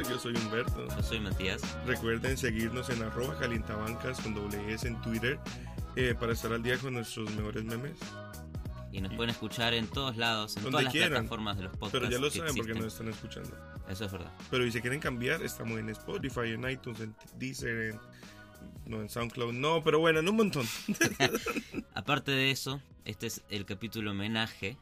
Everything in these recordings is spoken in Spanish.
Yo soy Humberto. Yo soy Matías. Recuerden seguirnos en arroba calientabancas con doble S en Twitter eh, para estar al día con nuestros mejores memes. Y nos pueden escuchar en todos lados, en todas las quieran. plataformas de los podcasts. Pero ya lo saben porque nos están escuchando. Eso es verdad. Pero si se quieren cambiar, estamos en Spotify, en iTunes, en Deezer, en, no, en SoundCloud. No, pero bueno, en un montón. Aparte de eso, este es el capítulo homenaje.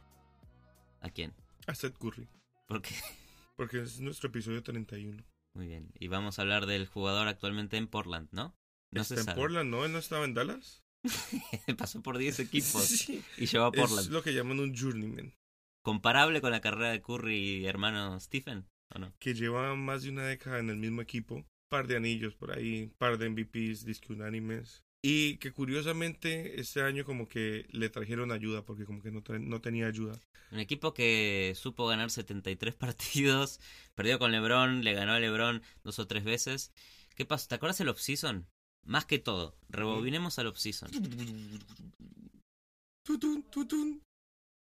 ¿A quién? A Seth Curry. Porque. Porque es nuestro episodio 31. Muy bien. Y vamos a hablar del jugador actualmente en Portland, ¿no? No Está en sabe. Portland, ¿no? ¿Él no estaba en Dallas? Pasó por 10 equipos Sí. y llegó a Es Portland. lo que llaman un journeyman. ¿Comparable con la carrera de Curry y hermano Stephen? ¿O no? Que lleva más de una década en el mismo equipo. Par de anillos por ahí, par de MVPs, disque unánimes. Y que curiosamente este año como que le trajeron ayuda porque como que no, no tenía ayuda. Un equipo que supo ganar 73 partidos, perdió con LeBron, le ganó a LeBron dos o tres veces. ¿Qué pasó? ¿Te acuerdas el off-season? Más que todo, rebobinemos al off-season.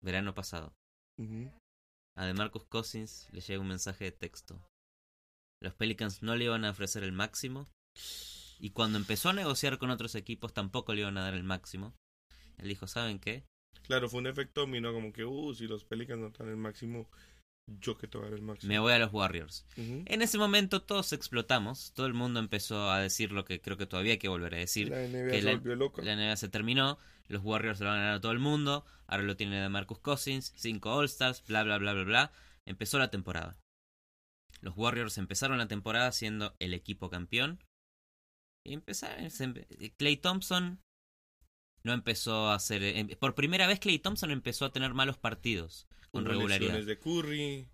Verano pasado. A DeMarcus Cousins le llega un mensaje de texto. Los Pelicans no le iban a ofrecer el máximo. Y cuando empezó a negociar con otros equipos tampoco le iban a dar el máximo. Él dijo, ¿saben qué? Claro, fue un efecto dominó como que, uh, si los Pelicans no están el máximo, yo que te voy a dar el máximo. Me voy a los Warriors. En ese momento todos explotamos. Todo el mundo empezó a decir lo que creo que todavía hay que volver a decir. La NBA que se la- volvió loca. La NBA se terminó, los Warriors se lo van a ganar a todo el mundo, ahora lo tiene de Marcus Cousins, 5 All-Stars, bla bla bla bla bla. Empezó la temporada. Los Warriors empezaron la temporada siendo el equipo campeón. Y empezaron. Clay Thompson no empezó a hacer. em- Por primera vez Clay Thompson empezó a tener malos partidos con Hubo regularidad. lesiones de Curry,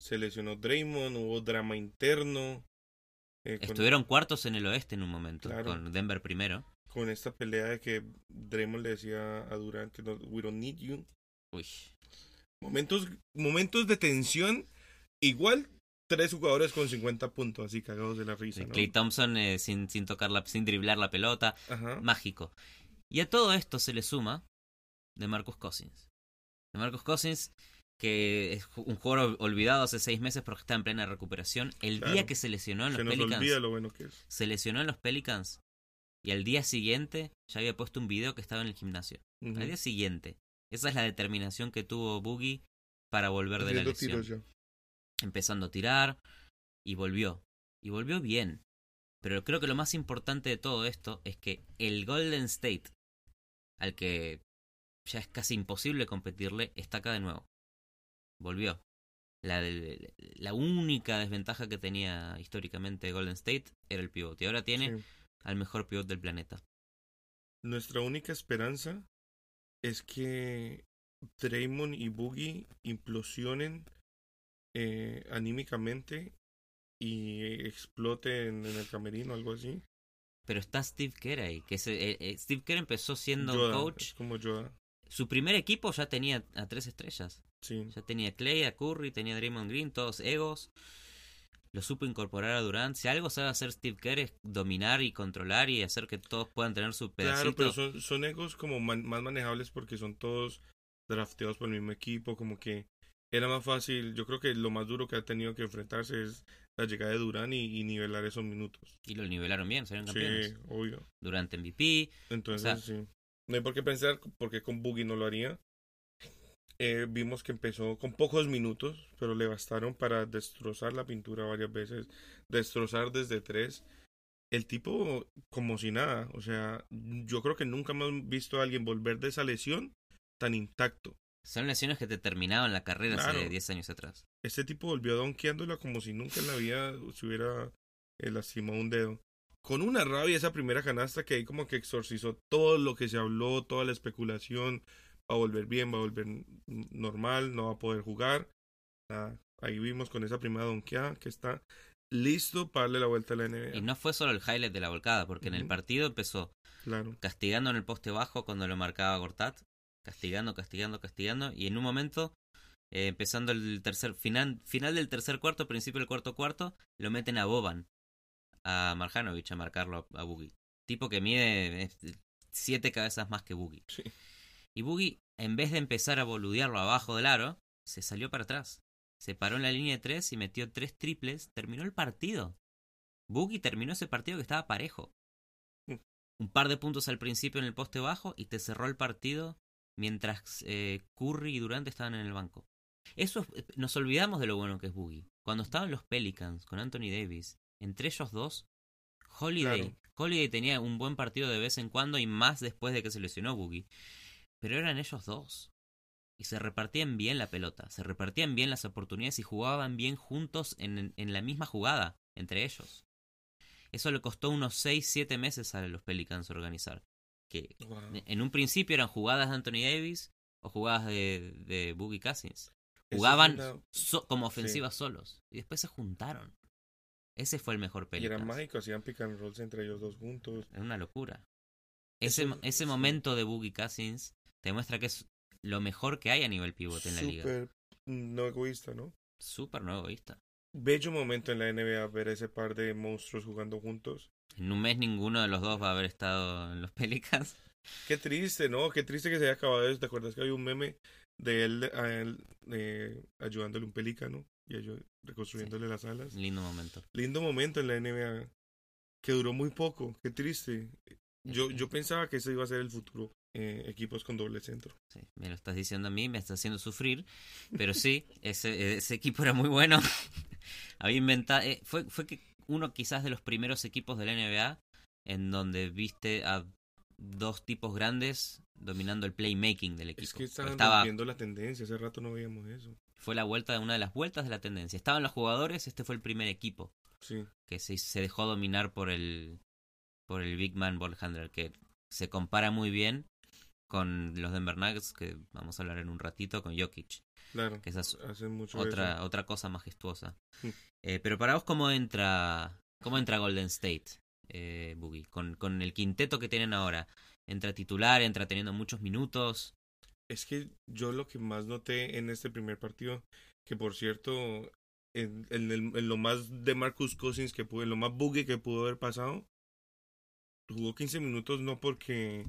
se lesionó Draymond, hubo drama interno. eh, con, Estuvieron cuartos en el oeste en un momento, Claro. con Denver primero. con esta pelea de que Draymond le decía a Durant que no, we don't need you. Uy. Momentos, momentos de tensión, igual tres jugadores con 50 puntos, así cagados de la risa. ¿no? Clay Thompson eh, sin, sin tocar la, sin driblar la pelota. Ajá. mágico. Y a todo esto se le suma de Marcus Cousins. De Marcus Cousins, que es un jugador ol- olvidado hace seis meses porque está en plena recuperación. El Claro. día que se lesionó en los Se nos Pelicans, olvida lo bueno que es. se lesionó en los Pelicans y al día siguiente ya había puesto un video que estaba en el gimnasio. Al día siguiente. Esa es la determinación que tuvo Boogie para volver de la lesión. Empezando a tirar y volvió. Y volvió bien. Pero creo que lo más importante de todo esto es que el Golden State, al que ya es casi imposible competirle, está acá de nuevo. Volvió. La, del- la única desventaja que tenía históricamente Golden State era el pivot. Y ahora tiene Sí. al mejor pivot del planeta. Nuestra única esperanza es que Draymond y Boogie implosionen eh, anímicamente y exploten en el camerino, algo así. Pero está Steve Kerr ahí. Que se- eh, eh, Steve Kerr empezó siendo Yoda, coach. como Yoda. Su primer equipo ya tenía a tres estrellas. Sí. Ya tenía a Clay, a Curry, tenía a Draymond Green, todos egos. Lo supo incorporar a Durant. Si algo sabe hacer Steve Kerr es dominar y controlar y hacer que todos puedan tener su pedacito. Claro, pero son, son egos como man- más manejables porque son todos drafteados por el mismo equipo, como que era más fácil. Yo creo que lo más duro que ha tenido que enfrentarse es la llegada de Durán y, y nivelar esos minutos. Y lo nivelaron bien, salieron campeones. Sí, obvio. Durant MVP. Entonces, O sea- sí. No hay por qué pensar porque con Boogie no lo haría. Eh, vimos que empezó con pocos minutos, pero le bastaron para destrozar la pintura varias veces, destrozar desde tres. El tipo como si nada, o sea, yo creo que nunca hemos visto a alguien volver de esa lesión tan intacto. Son lesiones que te terminaban la carrera Claro. hace 10 años atrás. Este tipo volvió donkeándola como si nunca en la vida se hubiera eh, lastimado un dedo. Con una rabia esa primera canasta que ahí como que exorcizó todo lo que se habló, toda la especulación. Va a volver bien, va a volver normal, no va a poder jugar. Nada, ahí vimos con esa primera donkeada que está listo para darle la vuelta a la NBA. Y no fue solo el highlight de la volcada, porque en el partido empezó Claro. castigando en el poste bajo cuando lo marcaba Gortat, castigando, castigando, castigando, y en un momento, eh, empezando el tercer final, final del tercer cuarto, principio del cuarto cuarto, lo meten a Boban, a Marjanovic a marcarlo a, a Boogie. Tipo que mide siete cabezas más que Boogie. Sí. Y Boogie, en vez de empezar a boludearlo abajo del aro, se salió para atrás. Se paró en la línea de tres y metió tres triples. Terminó el partido. Boogie terminó ese partido que estaba parejo. Mm. Un par de puntos al principio en el poste bajo y te cerró el partido mientras eh, Curry y Durant estaban en el banco. Eso es- nos olvidamos de lo bueno que es Boogie. Cuando estaban los Pelicans con Anthony Davis, entre ellos dos, Holiday, Claro. Holiday tenía un buen partido de vez en cuando y más después de que se lesionó Boogie. Pero eran ellos dos. Y se repartían bien la pelota, se repartían bien las oportunidades y jugaban bien juntos en, en la misma jugada, entre ellos. Eso le costó unos 6-7 meses a los Pelicans organizar. Que Wow. en un principio eran jugadas de Anthony Davis o jugadas de, de Boogie Cousins. Jugaban es una- so- como ofensivas solos. Y después se juntaron. Ese fue el mejor Y era Pelicans. mágico, hacían pick and rolls entre ellos dos juntos. Es una locura. Ese, mo- ese sí. momento de Boogie Cousins te muestra que es lo mejor que hay a nivel pivote en la liga. Súper no egoísta, ¿no? Súper no egoísta. Bello momento en la NBA ver ese par de monstruos jugando juntos. En un mes ninguno de los dos va a haber estado en los Pelicans. Qué triste, ¿no? Qué triste que se haya acabado eso. ¿Te acuerdas que había un meme de él, a él, eh, ayudándole un pelícano y reconstruyéndole las alas? Lindo momento. Lindo momento en la NBA que duró muy poco. Qué triste. Yo, Sí. yo pensaba que ese iba a ser el futuro. eh, equipos con doble centro. Sí, me lo estás diciendo a mí, me estás haciendo sufrir. Pero sí, ese, ese equipo era muy bueno. Había inventado. eh, fue, fue que uno quizás de los primeros equipos de la NBA en donde viste a dos tipos grandes dominando el playmaking del equipo. Es que estaban Estaba, rompiendo la tendencia. Hace rato no veíamos eso. fue la vuelta, una de las vueltas de la tendencia. Estaban los jugadores, este fue el primer equipo Sí. que se, se dejó dominar por el por el big man ball handler que se compara muy bien con los Denver Nuggets que vamos a hablar en un ratito con Jokic Claro. que esa es otra eso. otra cosa majestuosa Mm. Eh, pero para vos cómo entra cómo entra Golden State eh, Boogie con, con el quinteto que tienen ahora entra titular entra teniendo muchos minutos Es que yo lo que más noté en este primer partido, que por cierto, en, en el- en lo más de Marcus Cousins que pudo, en lo más buggy que pudo haber pasado, jugó 15 minutos no porque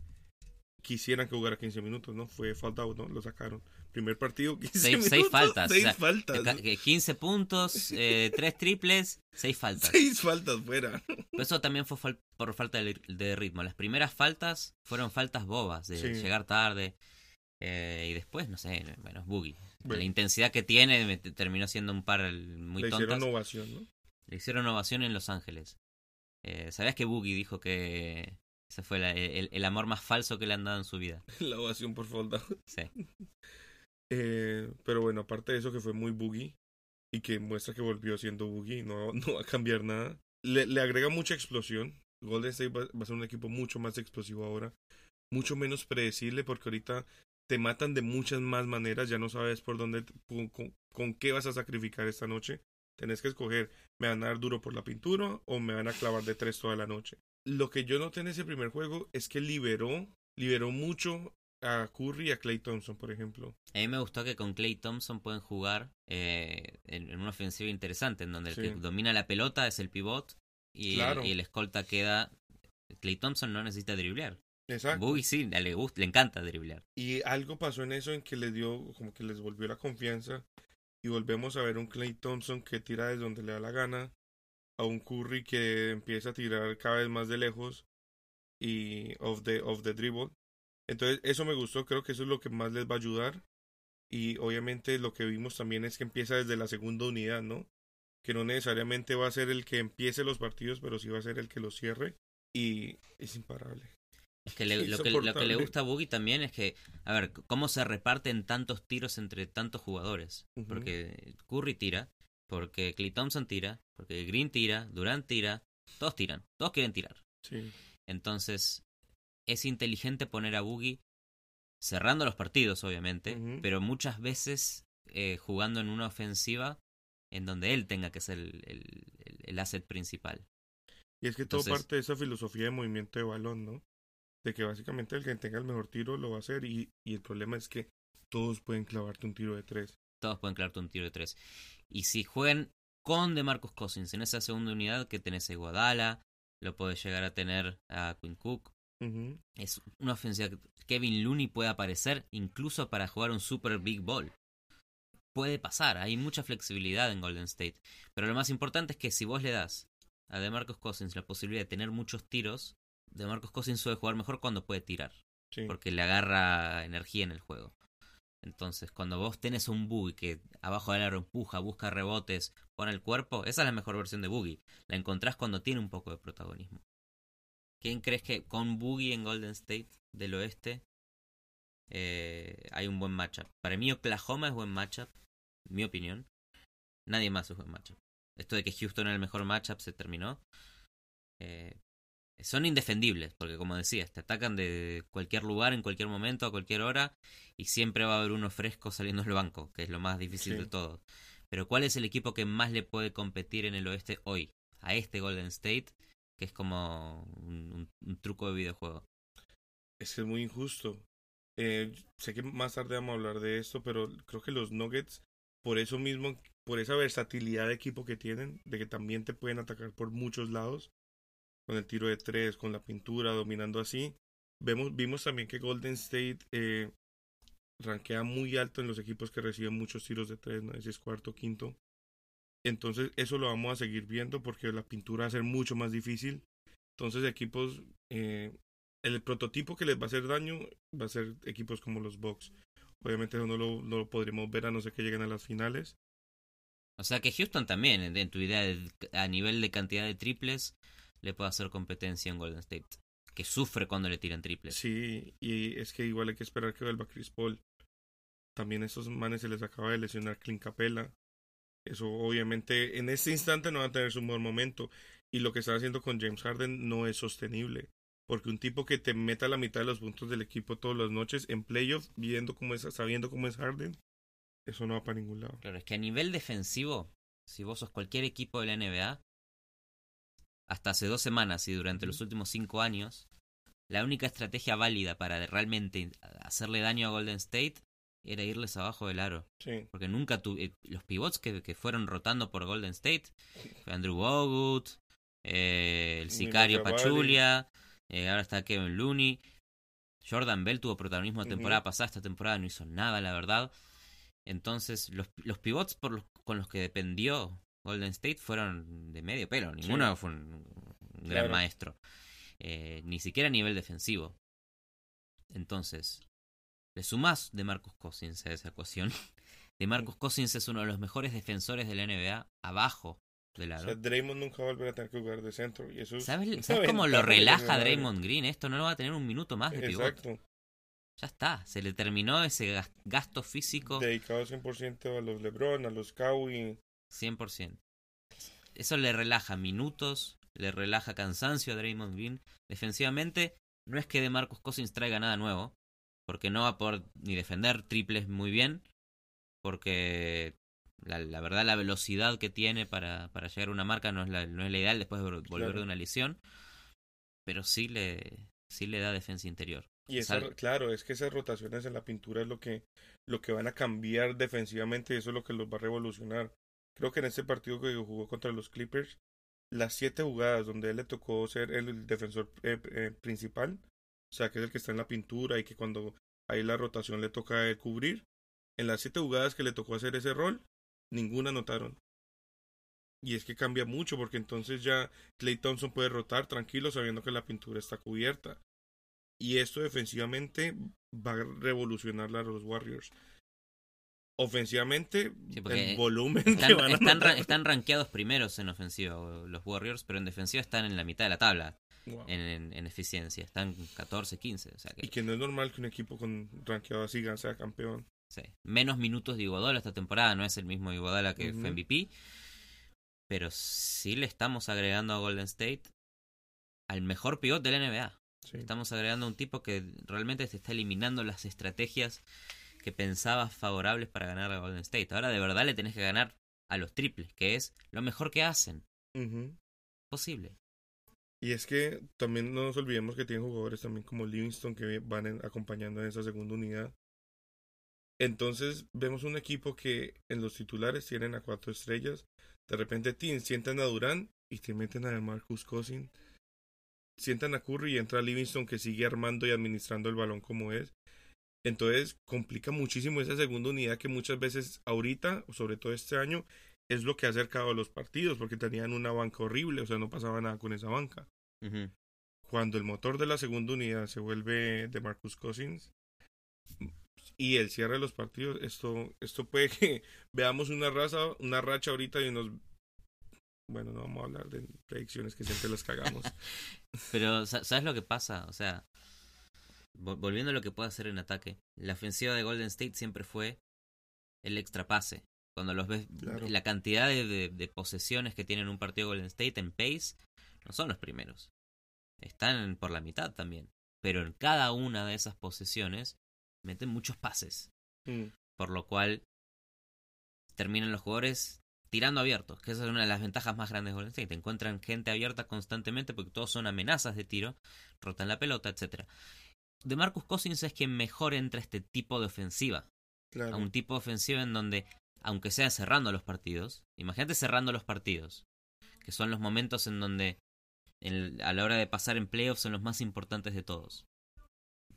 quisieran que jugara 15 minutos, ¿no? Fue falta ¿no? Lo sacaron. Primer partido, 15 Seis- minutos. seis faltas, Seis o sea, faltas. Ca- que 15 puntos eh, 3 triples 6 faltas Seis faltas fuera. Pero eso también fue fal- por falta de, de ritmo. Las primeras faltas fueron faltas bobas, de Sí. llegar tarde. eh, y después, no sé, bueno, es Boogie. Bueno. La intensidad que tiene me- terminó siendo un par muy Le tontas. hicieron ovación, ¿no? Le hicieron ovación en Los Ángeles. Eh, ¿Sabías que Boogie dijo que ese fue la- el, el amor más falso que le han dado en su vida? La ovación por falta. Sí. Eh, pero bueno, aparte de eso que fue muy boogie y que muestra que volvió siendo boogie, no, no va a cambiar nada. Le, le agrega mucha explosión. Golden State va, a ser un equipo mucho más explosivo ahora, mucho menos predecible porque ahorita te matan de muchas más maneras, ya no sabes por dónde, con, con- con qué vas a sacrificar esta noche. Tenés que escoger, me van a dar duro por la pintura o me van a clavar de tres toda la noche. Lo que yo noté en ese primer juego es que liberó, liberó mucho a Curry y a Clay Thompson, por ejemplo. A mí me gustó que con Clay Thompson pueden jugar eh, en, en una ofensiva interesante, en donde Sí. el que domina la pelota es el pivot y, Claro. el, y el escolta queda. Clay Thompson no necesita driblear. Exacto. Boogie sí, le, gusta, le encanta driblear. Y algo pasó en eso en que les dio, como que les volvió la confianza. Y volvemos a ver un Clay Thompson que tira desde donde le da la gana. A un Curry que empieza a tirar cada vez más de lejos. Y off the, off the dribble. Entonces, eso me gustó. Creo que eso es lo que más les va a ayudar. Y obviamente lo que vimos también es que empieza desde la segunda unidad, ¿no? Que no necesariamente va a ser el que empiece los partidos, pero sí va a ser el que los cierre. Y es imparable. Es que le- lo, que, lo que le gusta a Boogie también es que, a ver, cómo se reparten tantos tiros entre tantos jugadores. Porque Curry tira, porque Clay Thompson tira, porque Green tira, Durant tira, todos tiran, todos quieren tirar. Sí. Entonces, es inteligente poner a Boogie cerrando los partidos, obviamente, pero muchas veces eh, jugando en una ofensiva en donde él tenga que ser el, el, el asset principal. Y es que todo parte de esa filosofía de movimiento de balón, ¿no? De que básicamente el que tenga el mejor tiro lo va a hacer y, y el problema es que todos pueden clavarte un tiro de tres. Todos pueden clavarte un tiro de tres. Y si juegan con DeMarcus Cousins en esa segunda unidad que tenés a Iguodala, lo puedes llegar a tener a Quinn Cook. Es una ofensiva que Kevin Looney puede aparecer incluso para jugar un Super Big Ball. Puede pasar, hay mucha flexibilidad en Golden State. Pero lo más importante es que si vos le das a DeMarcus Cousins la posibilidad de tener muchos tiros, DeMarcus Cousins suele jugar mejor cuando puede tirar. Sí. porque le agarra energía en el juego. Entonces, cuando vos tenés un Boogie que abajo del aro empuja, busca rebotes, pone el cuerpo, esa es la mejor versión de Boogie. La encontrás cuando tiene un poco de protagonismo. ¿Quién crees que con Boogie en Golden State del oeste eh, hay un buen matchup? Para mí Oklahoma es buen matchup, en mi opinión. Nadie más es buen matchup. Esto de que Houston era el mejor matchup se terminó. Eh, son indefendibles, porque como decías, te atacan de cualquier lugar, en cualquier momento, a cualquier hora, y siempre va a haber uno fresco saliendo del banco, que es lo más difícil Sí. de todo. Pero ¿cuál es el equipo que más le puede competir en el oeste hoy? A este Golden State, que es como un, truco de videojuego. Es que es muy injusto. Eh, sé que más tarde vamos a hablar de esto, pero creo que los Nuggets, por eso mismo, por esa versatilidad de equipo que tienen, de que también te pueden atacar por muchos lados, con el tiro de tres, con la pintura, dominando así. Vemos, vimos también que Golden State eh, rankea muy alto en los equipos que reciben muchos tiros de tres, no si es cuarto, quinto. Entonces, eso lo vamos a seguir viendo porque la pintura va a ser mucho más difícil. Entonces, equipos eh, el prototipo que les va a hacer daño va a ser equipos como los Bucks. Obviamente eso no lo, no lo podremos ver a no ser que lleguen a las finales. O sea que Houston también, en, tu idea, de- a nivel de cantidad de triples, le puede hacer competencia en Golden State. Que sufre cuando le tiran triples. Sí, y es que igual hay que esperar que vuelva Chris Paul. También a estos manes se les acaba de lesionar Clint Capella. Eso obviamente en este instante no va a tener su buen momento. Y lo que está haciendo con James Harden no es sostenible. Porque un tipo que te meta la mitad de los puntos del equipo todas las noches en playoff, viendo cómo es, sabiendo cómo es Harden, eso no va para ningún lado. Claro, es que a nivel defensivo, si vos sos cualquier equipo de la NBA, hasta hace dos semanas y durante los últimos cinco años, la única estrategia válida para realmente hacerle daño a Golden State era irles abajo del aro. Sí, Porque nunca tu eh, los pivots que, que fueron rotando por Golden State fue Andrew Bogut, eh, el sicario. Pachulia, eh, ahora está Kevin Looney. Jordan Bell tuvo protagonismo la temporada pasada, esta temporada no hizo nada, la verdad. Entonces, los, los pivots por los, con los que dependió Golden State fueron de medio pelo. Ninguno fue un, un gran Claro. maestro. Eh, ni siquiera a nivel defensivo. Entonces, le sumás de Marcus Cousins a esa ecuación. De Marcus Cousins es uno de los mejores defensores de la NBA abajo del O aro. sea, Draymond nunca va a volver a tener que jugar de centro. Y eso es ¿Sabes, una ¿sabes cómo lo relaja. Draymond Green? Esto no lo va a tener un minuto más de. Exacto. Ya está, se le terminó ese gas- gasto físico Dedicado 100% a los LeBron, a los Kawhi. 100%. Eso le relaja minutos, le relaja cansancio a Draymond Green. Defensivamente, no es que de Marcus Cousins traiga nada nuevo, porque no va a poder ni defender triples muy bien, porque la, la verdad la velocidad que tiene para, para llegar a una marca no es la, no es la ideal después de vol- volver Claro. de una lesión, pero sí le, sí le da defensa interior. Y esa, claro, es que esas rotaciones en la pintura es lo que, lo que van a cambiar defensivamente y eso es lo que los va a revolucionar. Creo que en este partido que jugó contra los Clippers, las siete jugadas donde él le tocó ser el defensor eh, eh, principal, o sea, que es el que está en la pintura y que cuando hay la rotación le toca él cubrir, en las siete jugadas que le tocó hacer ese rol, ninguna anotaron. Y es que cambia mucho porque entonces ya Clay Thompson puede rotar tranquilo sabiendo que la pintura está cubierta. Y esto defensivamente va a revolucionar a los Warriors. Ofensivamente, Sí, el volumen Están, que van a están, ra- anotar. están rankeados primeros en ofensiva los Warriors, pero en defensiva están en la mitad de la tabla Wow. en, en- en eficiencia. Están 14, 15. O sea que, Y que no es normal que un equipo con rankeado así sea campeón. sí. Menos minutos de Iguodala esta temporada. No es el mismo Iguodala que fue MVP. Pero sí le estamos agregando a Golden State al mejor pivot de la NBA. Sí. Estamos agregando a un tipo que realmente te está eliminando las estrategias que pensabas favorables para ganar a Golden State. Ahora de verdad le tenés que ganar a los triples, que es lo mejor que hacen. Posible. Y es que también no nos olvidemos que tienen jugadores también como Livingston que van en- acompañando en esa segunda unidad. Entonces vemos un equipo que en los titulares tienen a cuatro estrellas. De repente tin, sientan a Durán y te meten a Marcus Cousin. Sientan a Curry y entra Livingston que sigue armando y administrando el balón como es. Entonces complica muchísimo esa segunda unidad que muchas veces ahorita, sobre todo este año, es lo que ha acercado a los partidos porque tenían una banca horrible, o sea, no pasaba nada con esa banca cuando el motor de la segunda unidad se vuelve de Marcus Cousins y el cierre de los partidos, esto, esto puede que veamos una raza, una racha ahorita y unos bueno, no vamos a hablar de predicciones que siempre las cagamos. Pero, sa- ¿sabes lo que pasa? O sea, volviendo a lo que puede hacer en ataque, la ofensiva de Golden State siempre fue el extra pase. Cuando los ves, Claro. la cantidad de, de- de posesiones que tienen un partido Golden State en pace no son los primeros. Están por la mitad también. Pero en cada una de esas posesiones meten muchos pases. Mm, Por lo cual terminan los jugadores tirando abiertos, que esa es una de las ventajas más grandes de Golden State. Encuentran gente abierta constantemente porque todos son amenazas de tiro, rotan la pelota, etcétera. De Marcus Cousins es quien mejor entra este tipo de ofensiva. claro. A un tipo de ofensiva en donde, aunque sea cerrando los partidos, imagínate cerrando los partidos, que son los momentos en donde en- a la hora de pasar en playoffs son los más importantes de todos.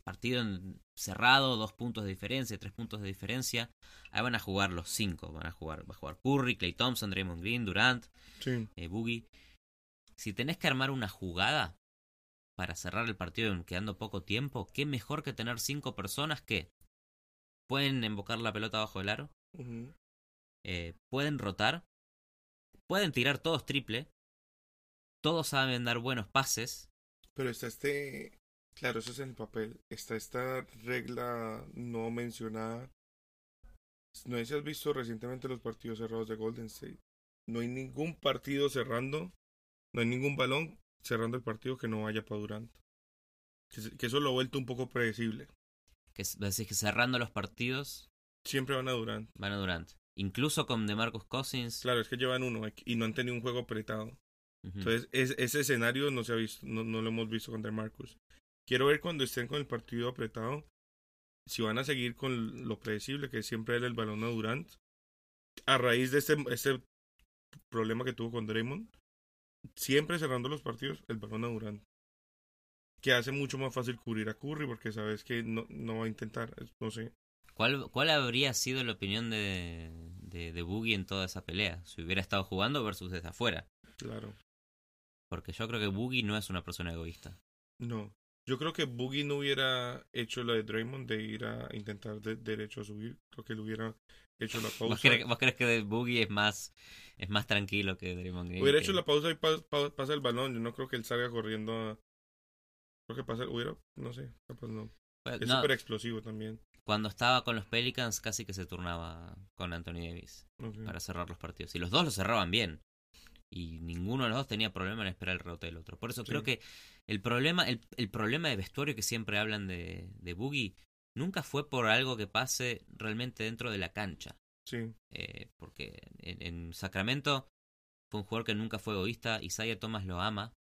Partido en- cerrado, dos puntos de diferencia, tres puntos de diferencia. Ahí van a jugar los cinco. Van a jugar, va a jugar Curry, Clay Thompson, Draymond Green, Durant, Sí, eh, Boogie. Si tenés que armar una jugada para cerrar el partido en- quedando poco tiempo, qué mejor que tener cinco personas que pueden embocar la pelota bajo el aro, eh, pueden rotar, pueden tirar todos triple, todos saben dar buenos pases. Pero está este, claro, eso es en el papel. Está esta regla no mencionada. No sé si has visto recientemente los partidos cerrados de Golden State. No hay ningún partido cerrando, no hay ningún balón cerrando el partido que no vaya para Durant. Que, que eso lo ha vuelto un poco predecible. Que decir, que cerrando los partidos Siempre van a Durant. van a Durant. Incluso con DeMarcus Cousins. Claro, es que llevan uno y no han tenido un juego apretado. Ujú. Entonces, es- ese escenario no se ha visto, no, no lo hemos visto con DeMarcus. Quiero ver cuando estén con el partido apretado, si van a seguir con lo predecible, que siempre darle el balón a Durant, a raíz de este, este problema que tuvo con Draymond, siempre cerrando los partidos, el balón a Durant. Que hace mucho más fácil cubrir a Curry porque sabes que no, no va a intentar, no sé. ¿Cuál, ¿Cuál habría sido la opinión de, de, de Boogie en toda esa pelea? Si hubiera estado jugando versus desde afuera. Claro. Porque yo creo que Boogie no es una persona egoísta. No. Yo creo que Boogie no hubiera hecho lo de Draymond de ir a intentar de derecho a subir. Creo que él hubiera hecho la pausa. ¿Vos crees, vos crees que Boogie es más, es más tranquilo que Draymond Green? Hubiera que- hecho la pausa y pa- pa- pasa el balón. Yo no creo que él salga corriendo a... Creo que pasa... Hubiera... No sé. Capaz no. Bueno, Es no, súper explosivo también. cuando estaba con los Pelicans casi que se turnaba con Anthony Davis para cerrar los partidos. Y los dos lo cerraban bien. Y ninguno de los dos tenía problema en esperar el rebote del otro. Por eso Sí. creo que el problema, el, el problema de vestuario que siempre hablan de, de Boogie nunca fue por algo que pase realmente dentro de la cancha. Sí. Eh, porque en, en Sacramento fue un jugador que nunca fue egoísta. Isaiah Thomas lo ama.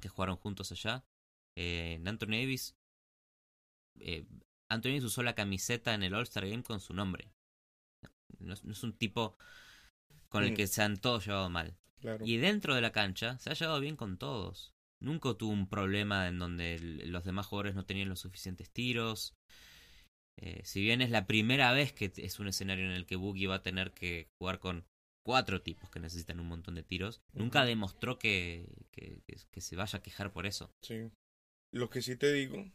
Que jugaron juntos allá. Eh, en Anthony Davis. eh, Anthony Davis usó la camiseta en el All-Star Game con su nombre. No no es un tipo con el que se han todos llevado mal. Claro. Y dentro de la cancha se ha llevado bien con todos. Nunca tuvo un problema en donde los demás jugadores no tenían los suficientes tiros. Eh, si bien es la primera vez que es un escenario en el que Boogie va a tener que jugar con cuatro tipos que necesitan un montón de tiros, nunca demostró que, que, que- que se vaya a quejar por eso. Sí. Lo que sí te digo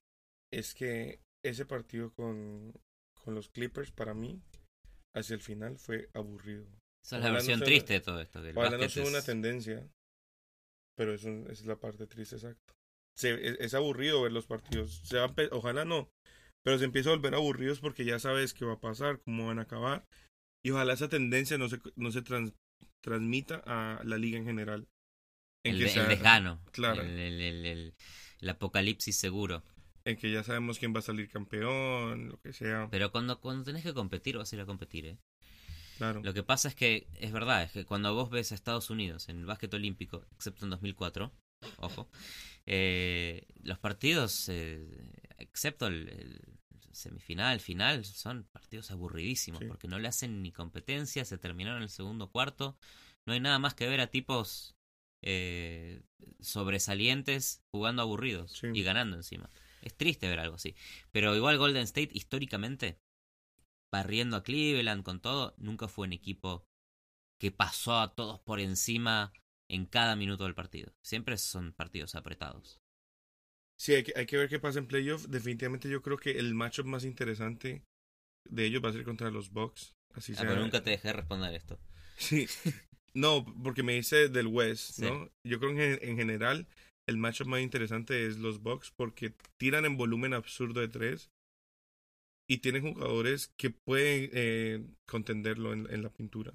es que ese partido con, con los Clippers para mí hacia el final fue aburrido. Esa es la versión triste de todo esto. Ojalá no sea una tendencia, pero es un- es la parte triste, exacto. Se, es, es aburrido ver los partidos. Se va ojalá no, pero se empieza a volver aburridos porque ya sabes qué va a pasar, cómo van a acabar. Y ojalá esa tendencia no se, no se trans- transmita a la liga en general. En el, que, sea- el desgano. Claro. El, el- el- el- el apocalipsis seguro. en que ya sabemos quién va a salir campeón, lo que sea. Pero cuando, cuando tenés que competir, vas a ir a competir, ¿eh? Claro. Lo que pasa es que, es verdad, es que cuando vos ves a Estados Unidos en el básquet olímpico, excepto en 2004, ojo, eh, los partidos, eh, excepto el, el semifinal, final, son partidos aburridísimos, Sí. porque no le hacen ni competencia, se terminaron el segundo cuarto, no hay nada más que ver a tipos eh, sobresalientes jugando aburridos Sí. y ganando encima. Es triste ver algo así. Pero igual Golden State, históricamente, barriendo a Cleveland con todo, nunca fue un equipo que pasó a todos por encima en cada minuto del partido. Siempre son partidos apretados. Sí, hay que, hay que ver qué pasa en playoff. Definitivamente yo creo que el matchup más interesante de ellos va a ser contra los Bucks. Así Ah, sea. pero nunca te dejé responder esto. Sí. No, porque me dice del West, Sí. ¿no? Yo creo que en, en general el matchup más interesante es los Bucks porque tiran en volumen absurdo de tres y tienen jugadores que pueden eh, contenderlo en, en la pintura.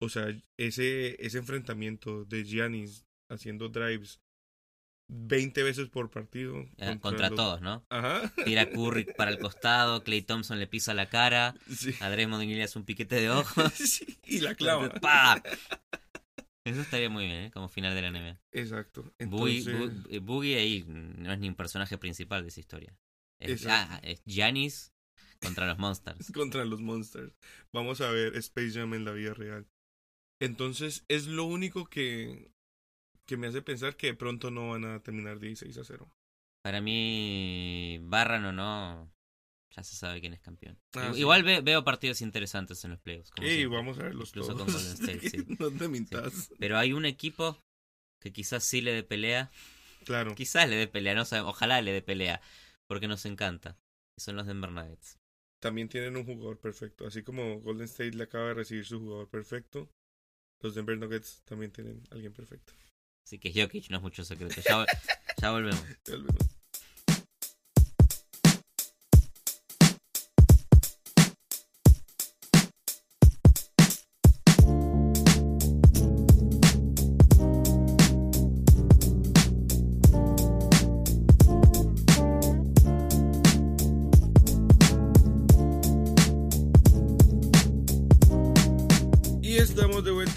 O sea, ese, ese enfrentamiento de Giannis haciendo drives 20 veces por partido. Eh, contra los- todos, ¿no? Ajá. Tira Curry para el costado, Clay Thompson le pisa la cara, Sí. a Draymond Green le hace un piquete de ojo. Sí, Y la clava. ¡Pa! Eso estaría muy bien, ¿eh? Como final de la NBA. Exacto. Boogie, Entonces, Boogie ahí no es ni un personaje principal de esa historia. Es, ah, es Giannis contra los Monsters. contra los Monsters. Vamos a ver Space Jam en la vida real. Entonces, es lo único que, que me hace pensar que de pronto no van a terminar 16 a 0. Para mí, barran o no, ya se sabe quién es campeón. Ah, Igual sí. Ve- veo partidos interesantes en los playoffs. como vamos a verlos Incluso todos. con Golden State, sí. no te mintas. Pero hay un equipo que quizás sí le dé pelea. Claro. Quizás le dé pelea, no sabemos. Ojalá le dé pelea. Porque nos encanta. Y son los Denver Nuggets. También tienen un jugador perfecto. Así como Golden State le acaba de recibir su jugador perfecto, los Denver Nuggets también tienen alguien perfecto. Así que Jokic no es mucho secreto. Ya, vol- ya volvemos. Ya volvemos.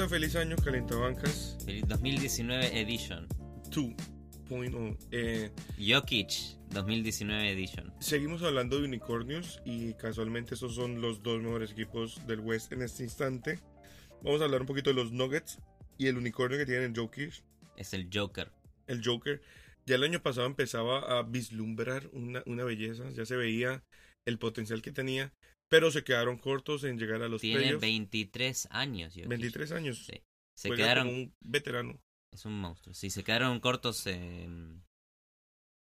Feliz año, Calentabancas Feliz 2019 Edition. 2.0. Eh, Jokic 2019 Edition. Seguimos hablando de unicornios y casualmente esos son los dos mejores equipos del West en este instante. Vamos a hablar un poquito de los Nuggets y el unicornio que tienen Jokic, Es el Joker. el Joker. Ya el año pasado empezaba a vislumbrar una, una belleza, ya se veía el potencial que tenía, pero se quedaron cortos en llegar a los Tiene playoffs. 23 años. Jokic. 23 años. Sí. Se Juega quedaron. como un veterano Es un monstruo. Sí, se quedaron cortos en.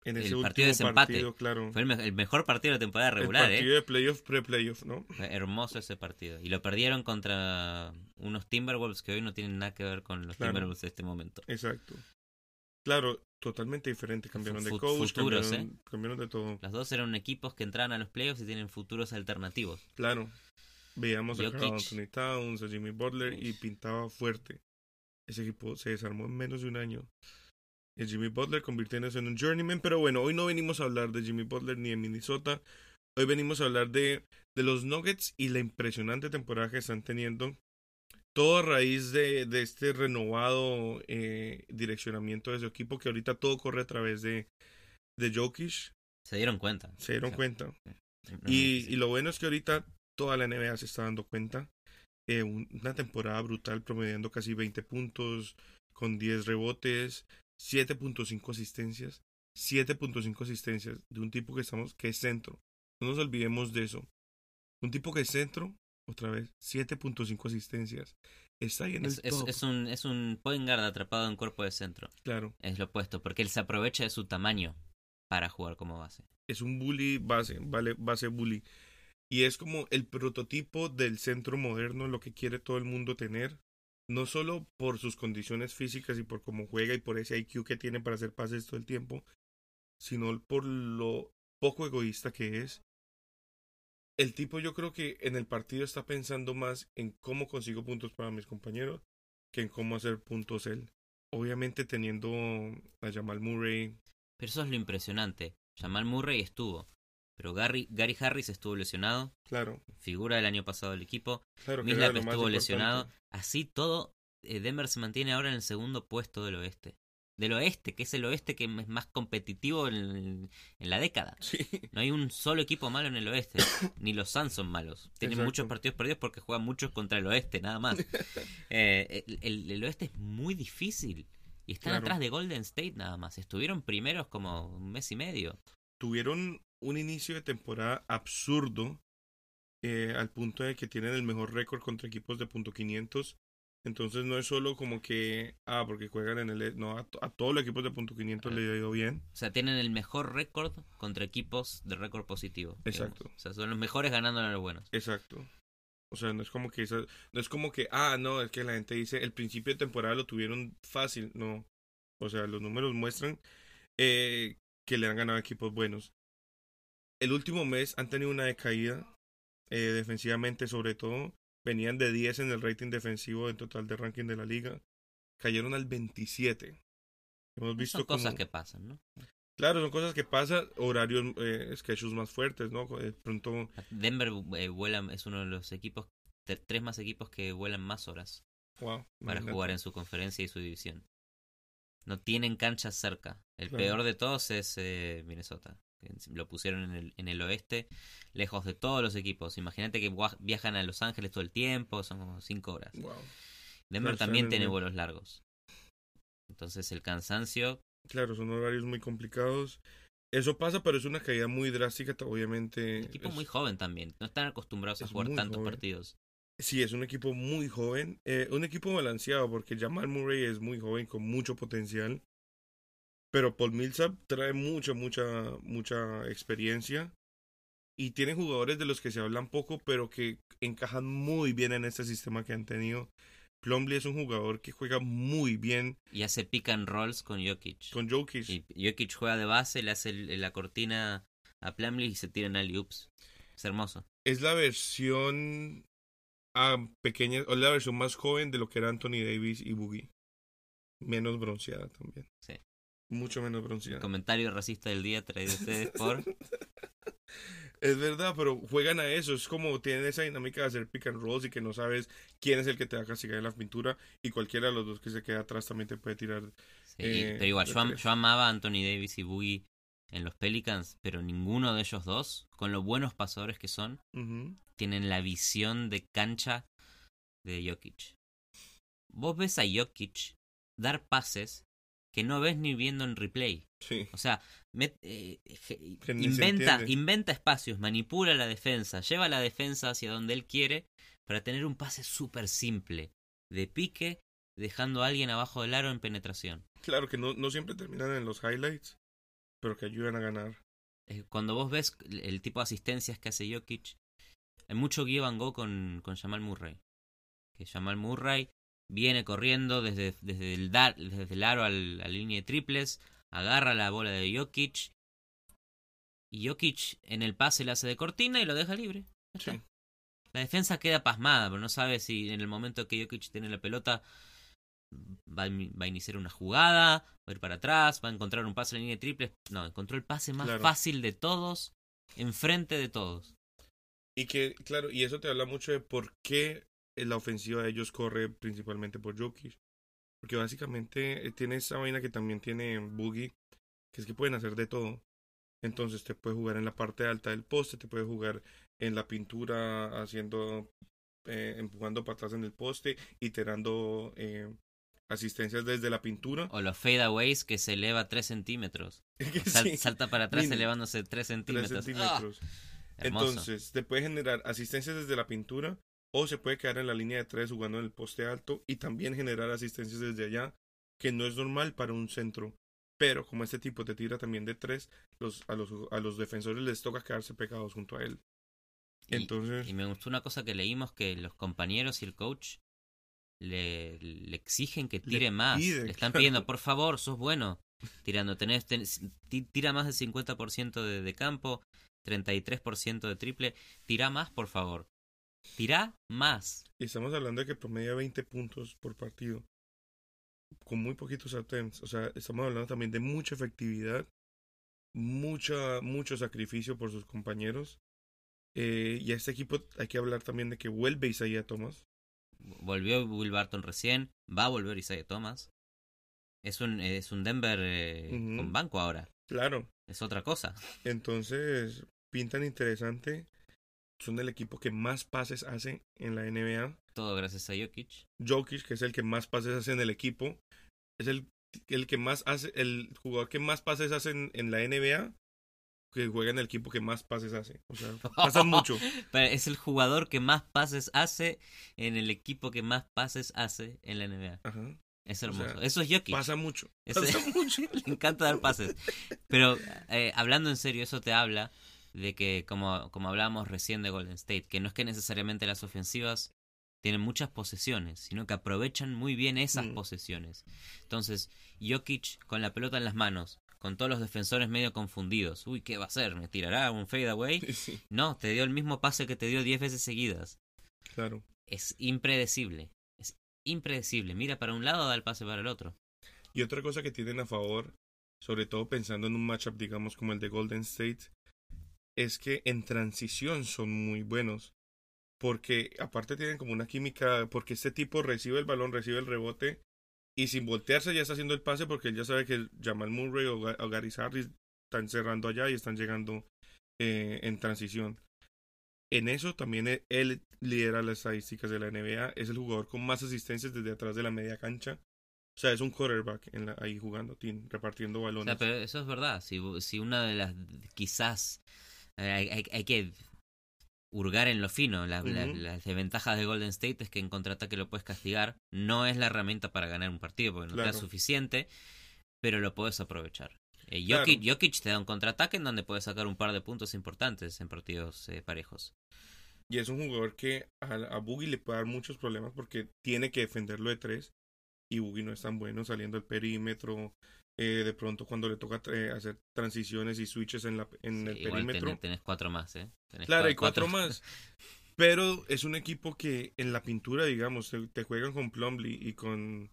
en El ese partido de desempate. partido, claro. Fue el, me- el mejor partido de la temporada el regular, partido ¿eh? de playoff pre-playoff, ¿no? Fue hermoso ese partido. Y lo perdieron contra unos Timberwolves que hoy no tienen nada que ver con los Claro. Timberwolves de este momento. Exacto. Claro, totalmente diferente. Cambiaron de coach, futuros, cambiaron, cambiaron de todo. Los dos eran equipos que entraban a los playoffs y tienen futuros alternativos. Claro. Veíamos a Jokic. Anthony Towns, a Jimmy Butler y pintaba fuerte. Ese equipo se desarmó en menos de un año. El Jimmy Butler convirtiéndose en un journeyman. Pero bueno, hoy no venimos a hablar de Jimmy Butler ni de Minnesota. Hoy venimos a hablar de, de los Nuggets y la impresionante temporada que están teniendo. Todo a raíz de, de este renovado eh, direccionamiento de su equipo que ahorita todo corre a través de, de Jokic. Se dieron cuenta. Se dieron O sea, cuenta. Y, y lo bueno es que ahorita toda la NBA se está dando cuenta. Eh, un- una temporada brutal, promediando casi 20 puntos, con 10 rebotes, 7.5 asistencias. 7.5 asistencias de un tipo que estamos que es centro. No nos olvidemos de eso. Un tipo que es centro, otra vez, 7.5 asistencias. Está ahí en Es, el es- top. es un, es un point guard atrapado en cuerpo de centro. Claro, Es lo opuesto, porque él se aprovecha de su tamaño para jugar como base. es un bully base, vale, base bully. Y es como el prototipo del centro moderno, lo que quiere todo el mundo tener. No solo por sus condiciones físicas y por cómo juega y por ese IQ que tiene para hacer pases todo el tiempo, sino por lo poco egoísta que es. El tipo yo creo que en el partido está pensando más en cómo consigo puntos para mis compañeros que en cómo hacer puntos él. Obviamente teniendo a Jamal Murray, Pero eso es lo impresionante. Jamal Murray estuvo. Pero Gary, Gary Harris estuvo lesionado, Claro, figura del año pasado del equipo. claro. que Mislap estuvo lesionado. Así todo, eh, Denver se mantiene ahora en el segundo puesto del oeste. Del oeste, que es el oeste que es más competitivo en, en la década. Sí, No hay un solo equipo malo en el oeste. Ni los Suns son malos. Tienen Exacto. muchos partidos perdidos porque juegan muchos contra el oeste, nada más. Eh, el, el- el oeste es muy difícil. Y están Claro. atrás de Golden State nada más. Estuvieron primeros como un mes y medio. tuvieron un inicio de temporada absurdo eh, al punto de que tienen el mejor récord contra equipos de punto 500. Entonces no es solo como que, ah, porque juegan en el... No, a, to- a todos los equipos de punto 500 le ha ido bien. O sea, tienen el mejor récord contra equipos de récord positivo. digamos. Exacto. O sea, son los mejores ganando a los buenos. Exacto. O sea, no es como que no es como que, ah, no, es que la gente dice, el principio de temporada lo tuvieron fácil. No. O sea, los números muestran eh, que le han ganado equipos buenos. El último mes han tenido una decaída, eh, defensivamente sobre todo. Venían de 10 en el rating defensivo en total de ranking de la liga. Cayeron al 27. Hemos visto Son cosas como- que pasan, ¿no? Claro, son cosas que pasan, horarios, eh, sketches más fuertes, ¿no? Pronto, Denver eh, vuela, es uno de los equipos, tres más equipos que vuelan más horas wow. para imagínate. jugar en su conferencia y su división. No tienen canchas cerca. El Claro. peor de todos es eh, Minnesota. Lo pusieron en el, en el oeste, lejos de todos los equipos. Imagínate que viajan a Los Ángeles todo el tiempo, son como cinco horas. Wow. Denver Claro, también tiene el- vuelos largos. Entonces el cansancio, Claro, son horarios muy complicados. Eso pasa, pero es una caída muy drástica, obviamente. equipo es- muy joven también. No están acostumbrados a jugar tantos joven. partidos. Sí, es un equipo muy joven. eh, un equipo balanceado, porque Jamal Murray es muy joven, con mucho potencial. Pero Paul Millsap trae mucha, mucha, mucha experiencia. Y tiene jugadores de los que se hablan poco, pero que encajan muy bien en este sistema que han tenido. Plumlee es un jugador que juega muy bien Y hace pick and rolls con Jokic. con Jokic. Y Jokic juega de base, le hace la cortina a Plumlee y se tiran alley oops. Es hermoso. es la versión ah, pequeña, o la versión más joven de lo que era Anthony Davis y Boogie. Menos bronceada también. Sí. Mucho menos bronceada. Comentario racista del día traído a ustedes por. Es verdad, pero juegan a eso. Es como tienen esa dinámica de hacer pick and rolls y que no sabes quién es el que te va a castigar en la pintura. Y cualquiera de los dos que se queda atrás también te puede tirar. Sí, y- Eh, pero igual, de yo, am- yo amaba a Anthony Davis y Boogie en los Pelicans, pero ninguno de ellos dos, con lo buenos pasadores que son, tienen la visión de cancha de Jokic. Vos ves a Jokic dar pases que no ves ni viendo en replay. Sí. O sea, met- eh, se inventa, inventa espacios, manipula la defensa, lleva la defensa hacia donde él quiere para tener un pase súper simple, de pique, dejando a alguien abajo del aro en penetración. Claro que no, no siempre terminan en los highlights, pero que ayudan a ganar. Eh, Cuando vos ves el tipo de asistencias que hace Jokic, hay mucho give and go con, con Jamal Murray. Que Jamal Murray viene corriendo desde, desde, el, dar, desde el aro al- a la línea de triples, agarra la bola de Jokic, y Jokic en el pase le hace de cortina y lo deja libre. Sí. La defensa queda pasmada, pero no sabe si en el momento que Jokic tiene la pelota va a, va a iniciar una jugada, va a ir para atrás, va a encontrar un pase en la línea de triples. No, encontró el pase más Claro. fácil de todos, enfrente de todos. Y que, claro, y eso te habla mucho de por qué la ofensiva de ellos corre principalmente por Jokic. Porque básicamente eh, tiene esa vaina que también tiene Boogie, que es que pueden hacer de todo. Entonces te puede jugar en la parte alta del poste, te puede jugar en la pintura haciendo, eh, empujando para atrás en el poste y tirando eh, asistencias desde la pintura. O los fadeaways que se eleva 3 centímetros. Sal- Sí, Salta para atrás Mínimo. elevándose 3 tres centímetros. centímetros. ¡Ah! Entonces, te puede generar asistencias desde la pintura o se puede quedar en la línea de tres jugando en el poste alto y también generar asistencias desde allá, que no es normal para un centro. Pero como este tipo te tira también de tres, los, a, los, a los defensores les toca quedarse pegados junto a él. Y- Entonces, Y me gustó una cosa que leímos que los compañeros y el coach le, le exigen que tire más. le están claro. pidiendo, por favor, sos bueno. Tirando, tenés, tenés- ti- tira más del 50% de, de campo, 33% de triple. Tira más, por favor. Tira más. estamos hablando de que promedia 20 puntos por partido. Con muy poquitos attempts. O sea, estamos hablando también de mucha efectividad. mucha, mucho sacrificio por sus compañeros. Eh, y a este equipo hay que hablar también de que vuelve Isaiah Thomas. Volvió Will Barton recién, va a volver Isaiah Thomas. Es un, es un Denver eh, con banco ahora. Claro. Es otra cosa. Entonces, pintan interesante. Son el equipo que más pases hace en la NBA. Todo gracias a Jokic. Jokic, que es el que más pases hace en el equipo, es el, el que más hace, el jugador que más pases hace en, en la NBA, que juega en el equipo que más pases hace. O sea, pasan mucho. Pero es el jugador que más pases hace en el equipo que más pases hace en la NBA. Ajá. Es O hermoso. sea, Eso es Jokic. Pasa mucho. Pasa mucho. Le encanta dar pases. Pero eh, hablando en serio, eso te habla de que, como, como hablábamos recién de Golden State, que no es que necesariamente las ofensivas tienen muchas posesiones, sino que aprovechan muy bien esas Mm. posesiones. Entonces, Jokic con la pelota en las manos, con todos los defensores medio confundidos. Uy, ¿qué va a hacer? ¿Me tirará un fade away? Sí, No, te dio el mismo pase que te dio 10 veces seguidas. claro. Es impredecible. Es impredecible. Mira para un lado, da el pase para el otro. Y otra cosa que tienen a favor, sobre todo pensando en un matchup, digamos, como el de Golden State, es que en transición son muy buenos. Porque aparte tienen como una química, porque este tipo recibe el balón, recibe el rebote, y sin voltearse ya está haciendo el pase porque él ya sabe que Jamal Murray o, o Gary Harris están cerrando allá y están llegando eh, en transición. En eso también e- él lidera las estadísticas de la NBA. Es el jugador con más asistencias desde atrás de la media cancha. O sea, es un quarterback ahí jugando, repartiendo O balones. sea, pero eso es verdad. Si, si una de las. Quizás. Eh, Hay, hay- hay que hurgar en lo fino. La- las desventajas de Golden State es que en contraataque lo puedes castigar. No es la herramienta para ganar un partido porque no te Claro. da suficiente. Pero lo puedes aprovechar. Eh, Claro. Jokic te da un contraataque en donde puedes sacar un par de puntos importantes en partidos eh, parejos. Y es un jugador que a, a Boogie le puede dar muchos problemas porque tiene que defenderlo de tres. Y Boogie no es tan bueno saliendo del perímetro. Eh, de pronto cuando le toca eh, hacer transiciones y switches en, la, en el igual perímetro. tenés, tenés cuatro más, ¿eh? Tenés Claro, hay cuatro más. Pero es un equipo que en la pintura, digamos, te, te juegan con Plumlee y con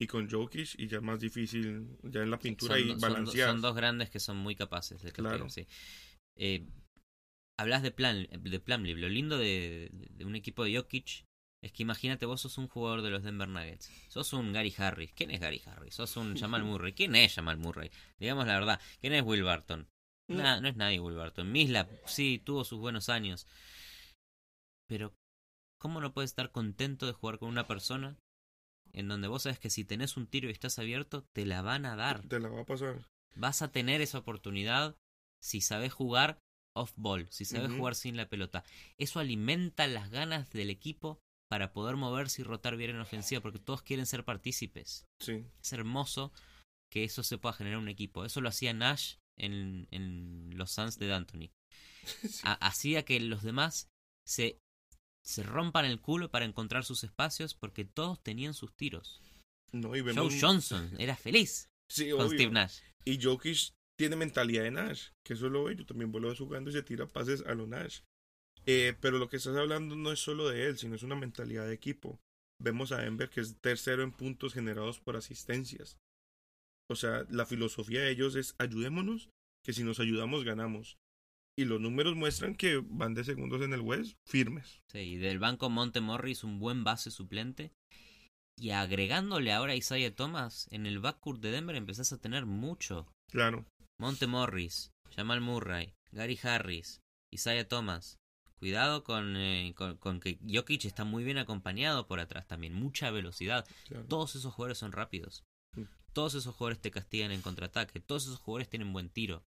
y con Jokic y ya es más difícil ya en la pintura son, y son balancear. son dos grandes que son muy capaces de sí. Eh, hablas de plan de Plumlee. Lo lindo de, de un equipo de Jokic es que imagínate vos sos un jugador de los Denver Nuggets. Sos un Gary Harris. ¿Quién es Gary Harris? Sos un Jamal Murray. ¿Quién es Jamal Murray? Digamos la verdad. ¿Quién es Will Barton? Nah, no es nadie Will Barton. Mislap, sí, tuvo sus buenos años. Pero, ¿cómo no puedes estar contento de jugar con una persona en donde vos sabes que si tenés un tiro y estás abierto, te la van a dar? Te la va a pasar. Vas a tener esa oportunidad si sabes jugar off-ball, si sabes jugar sin la pelota. Eso alimenta las ganas del equipo para poder moverse y rotar bien en ofensiva, porque todos quieren ser partícipes. Sí. Es hermoso que eso se pueda generar en un equipo. Eso lo hacía Nash en, en los Suns de D'Antoni. Ha- Hacía que los demás se, se rompan el culo para encontrar sus espacios porque todos tenían sus tiros. No, y vemos Joe Johnson era feliz Sí, con obvio. Steve Nash. Y Jokic tiene mentalidad de Nash, que eso lo ve, yo también vuelvo jugando y se tira pases a lo Nash. Eh, pero lo que estás hablando no es solo de él, sino es una mentalidad de equipo. Vemos a Denver que es tercero en puntos generados por asistencias. O sea, la filosofía de ellos es ayudémonos, que si nos ayudamos ganamos. Y los números muestran que van de segundos en el West firmes. Sí, y del banco Monte Morris un buen base suplente. Y agregándole ahora a Isaiah Thomas, en el backcourt de Denver empezás a tener mucho. Claro, Monte Morris, Jamal Murray, Gary Harris, Isaiah Thomas. Cuidado con, eh, con, con que Jokic está muy bien acompañado por atrás también. Mucha velocidad. claro. Todos esos jugadores son rápidos. Mm. Todos esos jugadores te castigan en contraataque. Todos esos jugadores tienen buen tiro.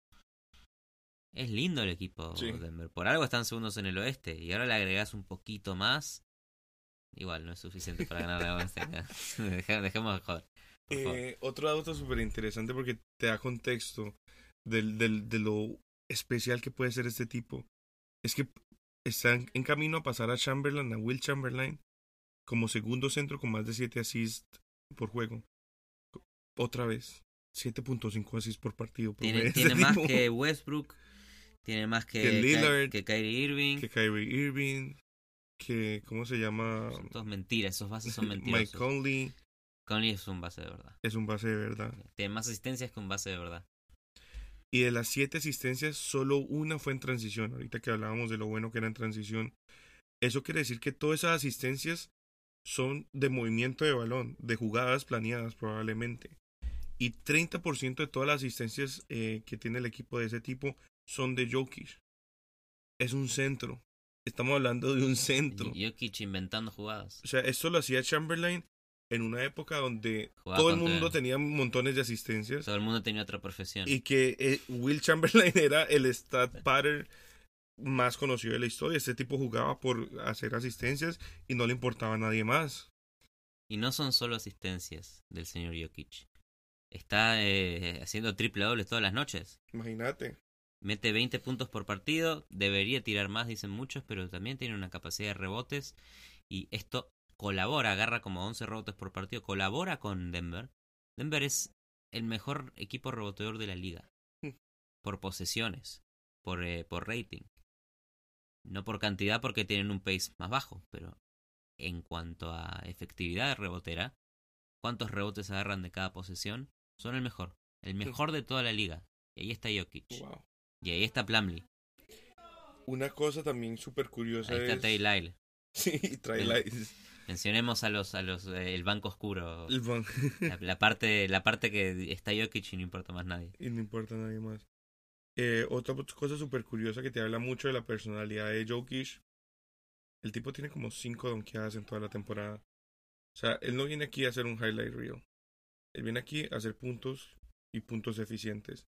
Es lindo el equipo Sí. Denver. Por algo están segundos en el oeste. Y ahora le agregás un poquito más. Igual no es suficiente para ganar la. Deje- Dejemos de joder. Eh, otro dato súper interesante porque te da contexto del, del, de lo especial que puede ser este tipo. Es que está en, camino a pasar a Chamberlain, a Will Chamberlain, como segundo centro con más de 7 assists por juego. Otra vez, 7.5 assists por partido. por Tiene, tiene más tipo, que Westbrook. Tiene más que, Que Lillard. que Kyrie Irving. que Kyrie Irving, que, ¿cómo se llama? Son todos mentiras. Esos bases son Mike mentirosos. Conley Conley es un base de verdad. es un base de verdad. Tiene más asistencias que un base de verdad. Y de las siete asistencias, solo una fue en transición. Ahorita que hablábamos de lo bueno que era en transición. Eso quiere decir que todas esas asistencias son de movimiento de balón, de jugadas planeadas probablemente. Y 30% de todas las asistencias eh, que tiene el equipo de ese tipo son de Jokic. Es un centro. Estamos hablando de un centro. Jokic inventando jugadas. O sea, esto lo hacía Chamberlain en una época donde Jugaba todo el mundo tenía montones de asistencias Todo el mundo tenía otra profesión. y que eh, Will Chamberlain era el stat pattern más conocido de la historia. Este tipo jugaba por hacer asistencias y no le importaba a nadie más. Y no son solo asistencias del señor Jokic. Está eh, haciendo triple dobles todas las noches. Imagínate. Mete 20 puntos por partido. Debería tirar más, dicen muchos, pero también tiene una capacidad de rebotes. Y esto colabora, agarra como 11 rebotes por partido. Colabora con Denver. Denver es el mejor equipo reboteador de la liga. Hmm. Por posesiones. Por, eh, por rating. No por cantidad porque tienen un pace más bajo, pero en cuanto a efectividad de rebotera, cuántos rebotes agarran de cada posesión, son el mejor. El mejor de toda la liga. Y ahí está Jokic. Wow. Y ahí está Plumlee. Una cosa también súper curiosa Ahí está es... Tay Lyle. Sí, El- la... Mencionemos a los, a los, eh, el banco oscuro. el ban- La, la parte, la parte que está Jokic y no importa más nadie. y no importa a nadie más. Eh, otra cosa súper curiosa que te habla mucho de la personalidad de Jokic. El tipo tiene como cinco donkeadas en toda la temporada. O sea, él no viene aquí a hacer un highlight reel. Él viene aquí a hacer puntos y puntos eficientes.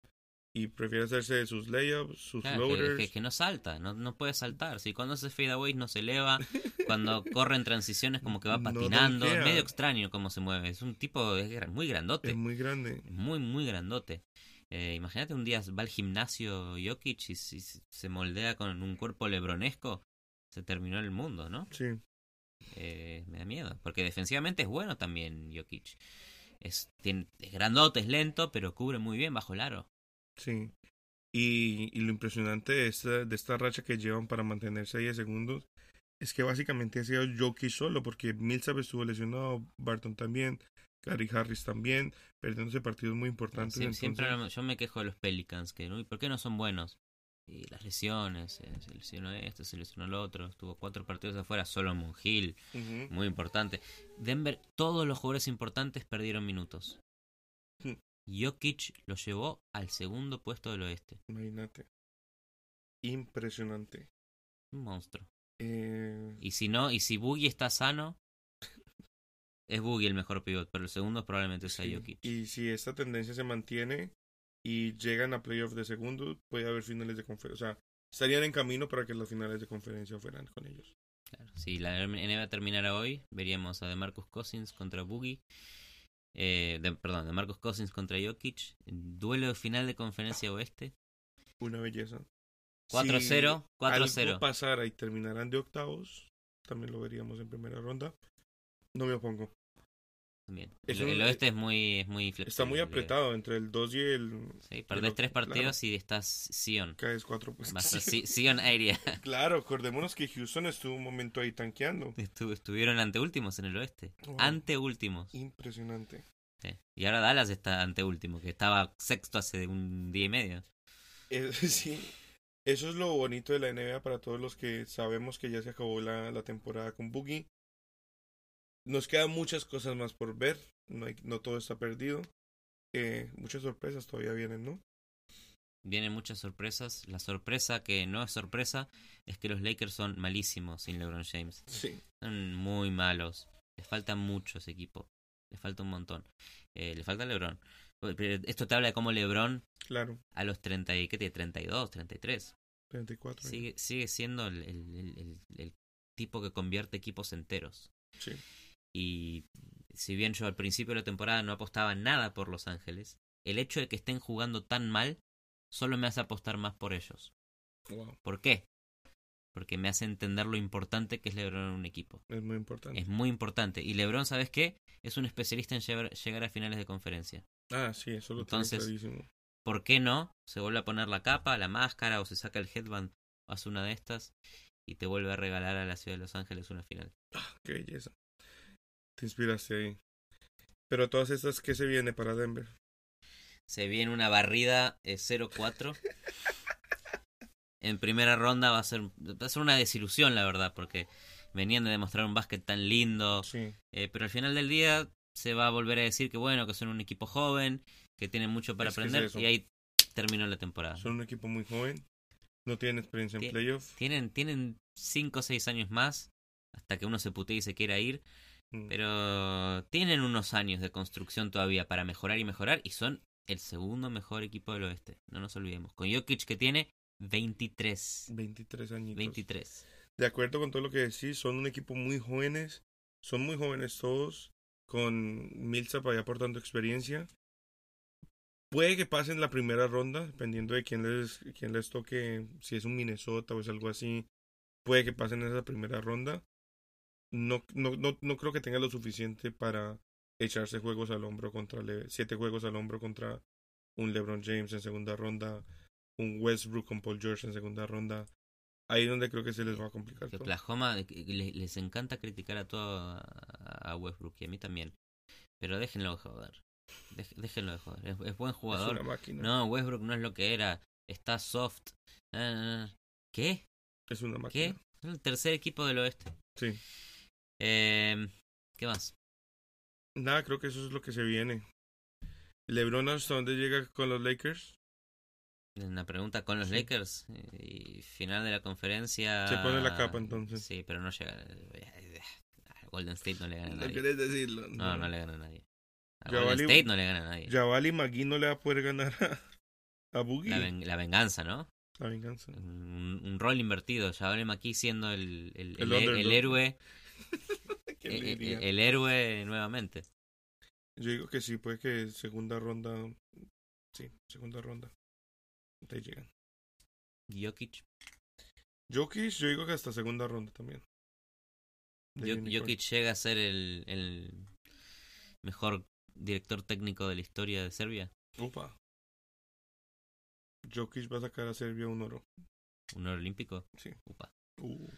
Y prefiere hacerse de sus layups, sus Claro, que, loaders. que- que no salta, no, no puede saltar. Si cuando hace fadeaways no se eleva, cuando corre en transiciones como que va No patinando. es medio extraño cómo se mueve. Es un tipo es muy grandote. Es muy grande. Muy, muy grandote. Eh, imagínate un día va al gimnasio Jokic y si se moldea con un cuerpo lebronesco, se terminó el mundo, ¿no? Sí. Eh, me da miedo. Porque defensivamente es bueno también Jokic. Es, tiene, es grandote, es lento, pero cubre muy bien bajo el aro. Sí. Y, y lo impresionante de esta, de esta racha que llevan para mantenerse a 10 segundos es que básicamente ha sido Jokic solo, porque Millsap estuvo lesionado, Barton también, Gary Harris también, perdiéndose partidos muy importantes. Sie- siempre yo me quejo de los Pelicans, que ¿no? ¿y por qué no son buenos? Y las lesiones, eh, se lesionó esto, se lesionó el otro, estuvo cuatro partidos afuera, solo Hill, Ujú. muy importante. Denver, todos los jugadores importantes perdieron minutos. Jokic lo llevó al segundo puesto del oeste. Imagínate. Impresionante. Un monstruo. Eh, Y si no, y si Boogie está sano, es Boogie el mejor pivot, pero el segundo probablemente sea sí. Jokic. Y si esta tendencia se mantiene y llegan a playoff de segundo, puede haber finales de conferencia. O sea, estarían en camino para que las finales de conferencia fueran con ellos. Claro, Si la NBA terminara hoy, veríamos a DeMarcus Cousins contra Boogie. Eh, de- perdón, DeMarcus Cousins contra Jokic. Duelo final de conferencia oeste. Una belleza. 4-0, Si 4-0. algo pasara y terminaran de octavos, también lo veríamos en primera ronda. No me opongo. También. El, oeste es muy, es muy flexible. Está muy apretado entre el 2 y el. Sí, perdés tres claro. partidos y estás Sion. Caes 4 pues. Vas a Si- Sion area. Claro, acordémonos que Houston estuvo un momento ahí tanqueando. Estu- estuvieron anteúltimos en el oeste. Wow. Anteúltimos. Impresionante. Sí. Y ahora Dallas está anteúltimo, que estaba sexto hace un día y medio. Eh, sí, eso es lo bonito de la NBA para todos los que sabemos que ya se acabó la, la temporada con Boogie. Nos quedan muchas cosas más por ver. No, hay, no todo está perdido. Eh, muchas sorpresas todavía vienen, ¿no? Vienen muchas sorpresas. La sorpresa que no es sorpresa es que los Lakers son malísimos sin LeBron James. Sí. Son muy malos. Les falta mucho ese equipo. Les falta un montón. Eh, le falta LeBron. Esto te habla de cómo LeBron Claro. a los 30 y, ¿qué tiene? 32, 33. 34. ¿eh? Sigue, sigue siendo el- el- el- el tipo que convierte equipos enteros. Sí. Y si bien yo al principio de la temporada no apostaba nada por Los Ángeles, el hecho de que estén jugando tan mal solo me hace apostar más por ellos. Wow. ¿Por qué? Porque me hace entender lo importante que es LeBron en un equipo. Es muy importante. Es muy importante. Y LeBron, ¿sabes qué? Es un especialista en llevar- llegar a finales de conferencia. Ah, sí, eso lo tengo Entonces- clarísimo. ¿Por qué no? Se vuelve a poner la capa, la máscara o se saca el headband hace una de estas y te vuelve a regalar a la ciudad de Los Ángeles una final. Qué belleza. Te inspiraste ahí. Pero todas estas, ¿qué se viene para Denver? Se viene una barrida eh, 0-4. En primera ronda va a ser va a ser una desilusión, la verdad, porque venían de demostrar un básquet tan lindo. Sí. Eh, pero al final del día se va a volver a decir que bueno, que son un equipo joven, que tienen mucho para Es que es aprender y ahí terminó la temporada. Son un equipo muy joven. No tienen experiencia en Tien- playoff. Tienen tienen 5 o 6 años más hasta que uno se putee y se quiera ir, Mm. pero tienen unos años de construcción todavía para mejorar y mejorar y son el segundo mejor equipo del oeste, no nos olvidemos. Con Jokic que tiene 23. 23 añitos. 23. De acuerdo con todo lo que decís, son un equipo muy jóvenes. Son muy jóvenes todos. Con Millsap ahí aportando experiencia. Puede que pasen la primera ronda, dependiendo de quién les, quién les toque, si es un Minnesota o es algo así. Puede que pasen esa primera ronda. No, no, no, no creo que tenga lo suficiente para echarse juegos al hombro contra Le- siete juegos al hombro contra un LeBron James en segunda ronda, un Westbrook con Paul George en segunda ronda. Ahí es donde creo que se les va a complicar Que todo. Oklahoma eh, que le- les encanta criticar a todo a, Westbrook y a mí también. Pero déjenlo de joder. Dej- déjenlo de joder. Es, es buen Es jugador. una máquina. No, Westbrook no es lo que era. Está soft. Ah. ¿Qué? Es una ¿Qué? máquina. Es el tercer equipo del oeste. Sí. Eh, ¿Qué más? Nada, creo que eso es lo que se viene. LeBron hasta dónde llega con los Lakers. Una pregunta con los Sí. Lakers. Y final de la conferencia. Se pone la capa, entonces. Sí, pero no llega. a Golden State no le gana a No nadie. querés decirlo. No, no le gana a nadie. A Golden State no le gana a nadie. Javali McGee no le va a poder ganar a, a Boogie. La, ven- la venganza, ¿no? La venganza. Un, un rol invertido. Javale McKee siendo el, el, El el- underdog. El héroe. ¿Quién diría? eh, el héroe nuevamente. Yo digo que sí, puede que segunda ronda. Sí, segunda ronda. Ahí llegan. Jokic. Jokic, yo digo que hasta segunda ronda también. Jokic llega a ser el, el mejor director técnico de la historia de Serbia. Upa. Jokic va a sacar a Serbia un oro. Un oro olímpico. Sí. Upa. Uh.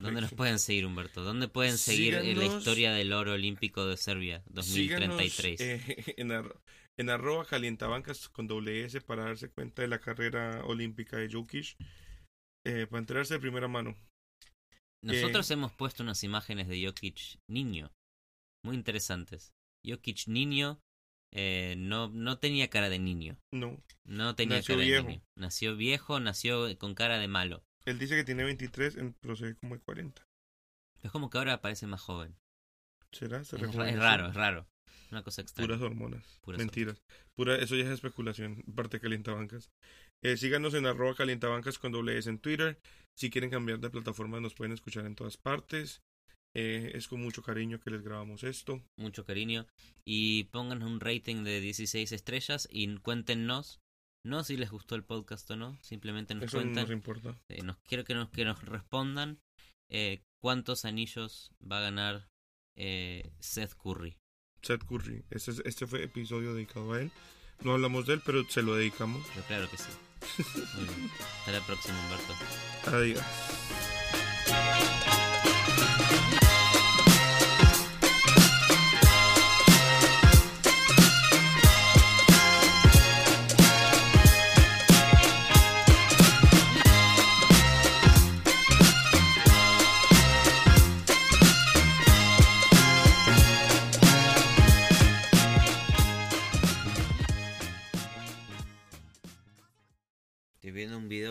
¿Dónde nos pueden seguir, Humberto? ¿Dónde pueden seguir la historia del oro olímpico de Serbia 2033? Síganos eh, en, arro- en arroba calientabancas con doble S para darse cuenta de la carrera olímpica de Jokic. Eh, para enterarse de primera mano. Nosotros eh, hemos puesto unas imágenes de Jokic niño, muy interesantes. Jokic niño eh, no, no tenía cara de niño, No. no tenía Nació cara viejo. de niño. Nació viejo, nació con cara de malo. Él dice que tiene 23, en- pero se ve como de 40. Es como que ahora parece más joven. ¿Será? ¿Se Es, es raro, es raro. Una cosa extraña. Puras hormonas. Puras Mentiras. Pura, eso ya es especulación. Parte Calientabancas. Eh, síganos en arroba calientabancas con doble S en Twitter. Si quieren cambiar de plataforma nos pueden escuchar en todas partes. Eh, es con mucho cariño que les grabamos esto. Mucho cariño. Y pónganos un rating de 16 estrellas y cuéntenos, no si les gustó el podcast o no, simplemente nos Eso no cuentan. nos importa. Eh, nos quiero que nos que nos respondan eh, cuántos anillos va a ganar eh, Seth Curry. Seth Curry. Este, es- este fue episodio dedicado a él. No hablamos de él, pero se lo dedicamos. Pero claro que sí. Muy bien. Hasta la próxima, Humberto. Adiós.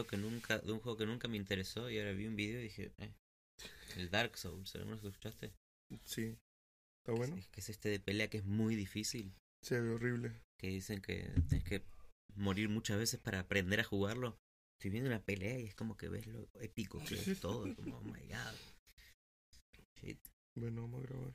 Video que nunca, de un juego que nunca me interesó y ahora vi un video y dije, eh, el Dark Souls, ¿alguna vez lo escuchaste? Sí. Está bueno. Es que es este de pelea que es muy difícil, Se ve horrible. que dicen que tienes que morir muchas veces para aprender a jugarlo. Estoy viendo una pelea y es como que ves lo épico que es todo, como, oh my god. Shit. Bueno, vamos a grabar.